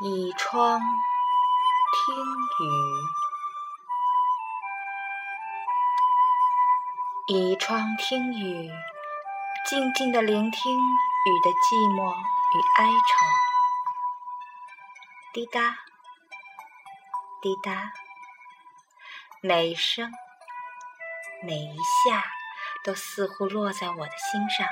倚窗听雨，倚窗听雨，静静的聆听雨的寂寞与哀愁。滴答，滴答，每一声，每一下，都似乎落在我的心上。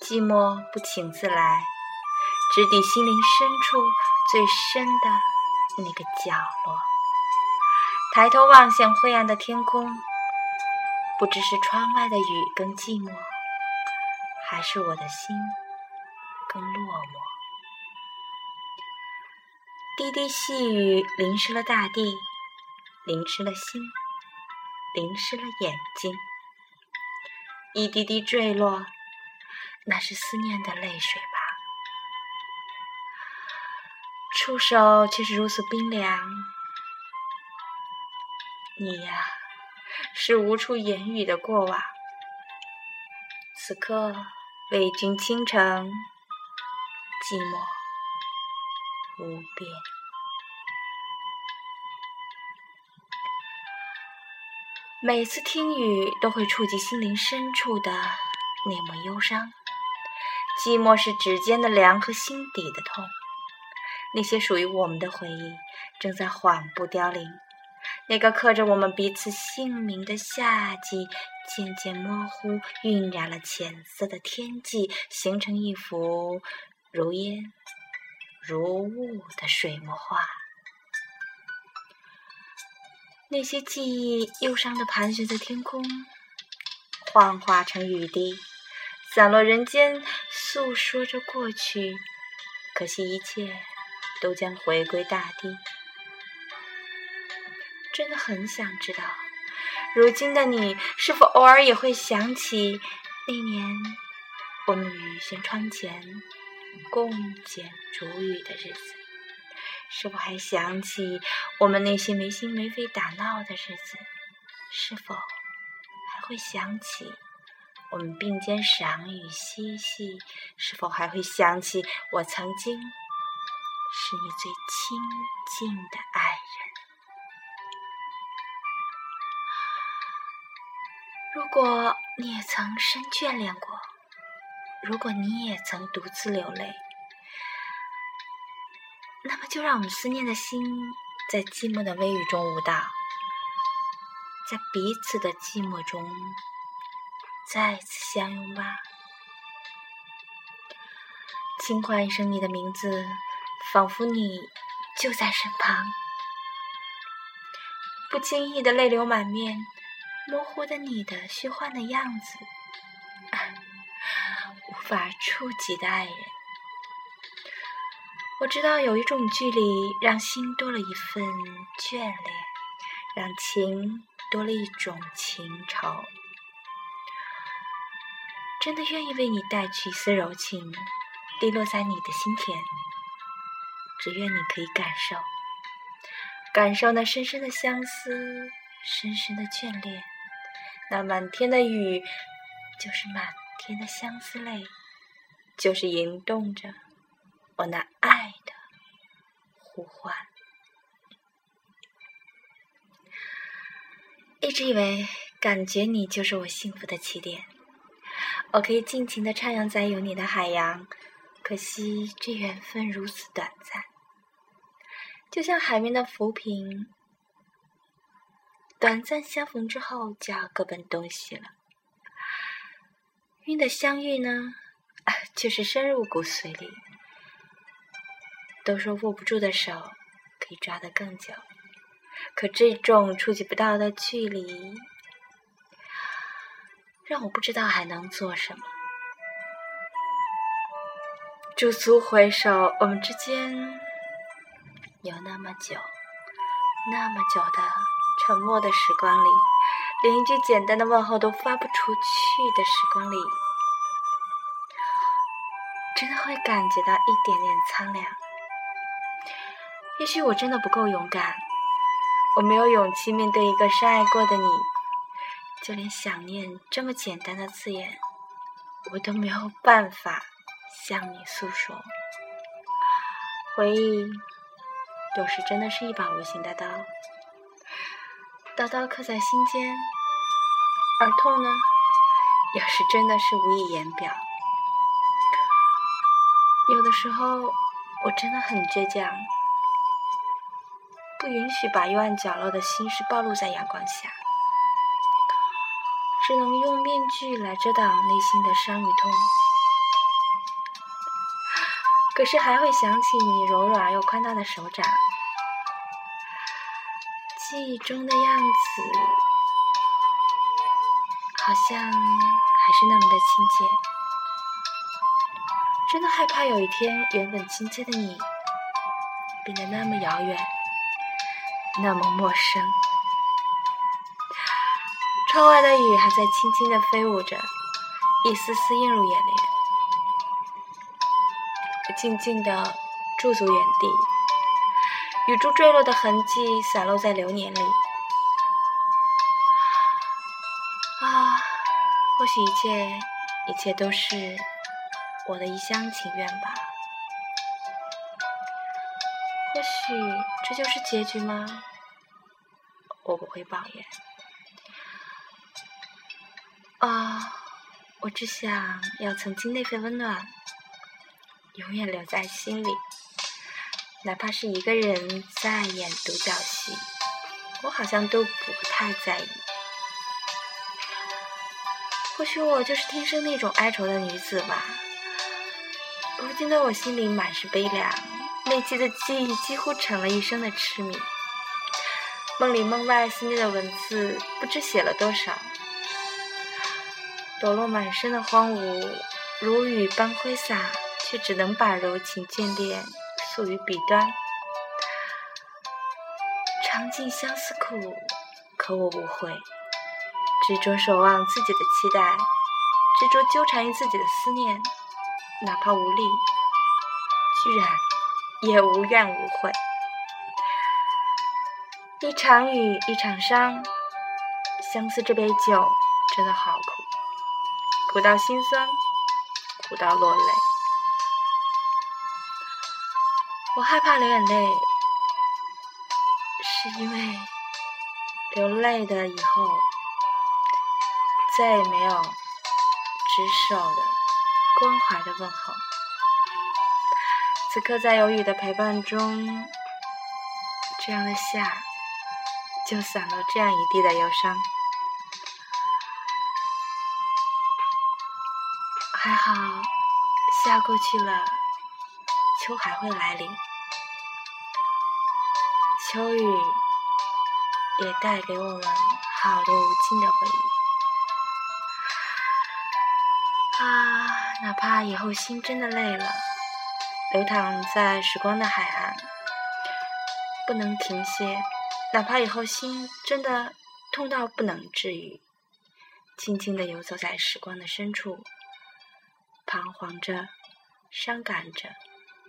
寂寞不请自来。直抵心灵深处最深的那个角落，抬头望向灰暗的天空，不知是窗外的雨更寂寞，还是我的心更落寞。滴滴细雨淋湿了大地，淋湿了心，淋湿了眼睛，一滴滴坠落，那是思念的泪水吧。触手却是如此冰凉，你呀，是无处言语的过往。此刻为君倾城，寂寞无边。每次听雨，都会触及心灵深处的那抹忧伤。寂寞是指尖的凉和心底的痛。那些属于我们的回忆，正在缓步凋零。那个刻着我们彼此姓名的夏季，渐渐模糊，晕染了浅色的天际，形成一幅如烟如雾的水墨画。那些记忆，忧伤的盘旋在天空，幻化成雨滴，散落人间，诉说着过去。可惜一切。都将回归大地。真的很想知道，如今的你是否偶尔也会想起那年我们雨轩窗前共剪竹雨的日子？是否还想起我们那些没心没肺打闹的日子？是否还会想起我们并肩赏雨嬉戏？是否还会想起我曾经？是你最亲近的爱人。如果你也曾深眷恋过，如果你也曾独自流泪，那么就让我们思念的心在寂寞的微雨中舞蹈，在彼此的寂寞中再次相拥吧。轻唤一声你的名字。仿佛你就在身旁，不经意的泪流满面，模糊的你的虚幻的样子，无法触及的爱人。我知道有一种距离，让心多了一份眷恋，让情多了一种情愁。真的愿意为你带去一丝柔情，滴落在你的心田。只愿你可以感受，感受那深深的相思，深深的眷恋。那满天的雨，就是满天的相思泪，就是吟动着我那爱的呼唤。一直以为，感觉你就是我幸福的起点，我可以尽情的徜徉在有你的海洋。可惜这缘分如此短暂，就像海面的浮萍，短暂相逢之后就要各奔东西了。晕的相遇呢，却是深入骨髓里。都说握不住的手可以抓得更久，可这种触及不到的距离，让我不知道还能做什么。驻足回首，我们之间有那么久、那么久的沉默的时光里，连一句简单的问候都发不出去的时光里，真的会感觉到一点点苍凉。也许我真的不够勇敢，我没有勇气面对一个深爱过的你，就连想念这么简单的字眼，我都没有办法。向你诉说，回忆有时真的是一把无形的刀，刀刀刻在心间，而痛呢，有时真的是无以言表。有的时候，我真的很倔强，不允许把幽暗角落的心事暴露在阳光下，只能用面具来遮挡内心的伤与痛。可是还会想起你柔软而又宽大的手掌，记忆中的样子，好像还是那么的亲切。真的害怕有一天，原本亲切的你，变得那么遥远，那么陌生。窗外的雨还在轻轻的飞舞着，一丝丝映入眼帘。静静的驻足原地，雨珠坠落的痕迹散落在流年里。啊，或许一切，一切都是我的一厢情愿吧。或许这就是结局吗？我不会抱怨。啊，我只想要曾经那份温暖。永远留在心里，哪怕是一个人在演独角戏，我好像都不太在意。或许我就是天生那种哀愁的女子吧。如今的我心里满是悲凉，那期的记忆几乎成了一生的痴迷。梦里梦外思念的文字，不知写了多少。抖落满身的荒芜，如雨般挥洒。却只能把柔情眷恋诉于笔端，尝尽相思苦，可我无悔。执着守望自己的期待，执着纠缠于自己的思念，哪怕无力，居然也无怨无悔。一场雨，一场伤，相思这杯酒真的好苦，苦到心酸，苦到落泪。我害怕流眼泪，是因为流泪的以后再也没有执手的关怀的问候。此刻在有雨的陪伴中，这样的夏就散落这样一地的忧伤。还好，夏过去了，秋还会来临。秋雨也带给我们好多无尽的回忆啊！哪怕以后心真的累了，流淌在时光的海岸，不能停歇；哪怕以后心真的痛到不能治愈，静静的游走在时光的深处，彷徨着，伤感着，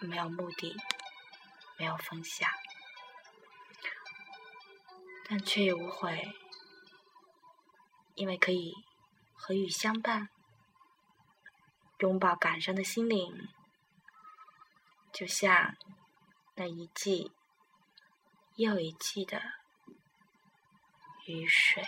没有目的，没有方向。但却也无悔，因为可以和雨相伴，拥抱感伤的心灵，就像那一季又一季的雨水。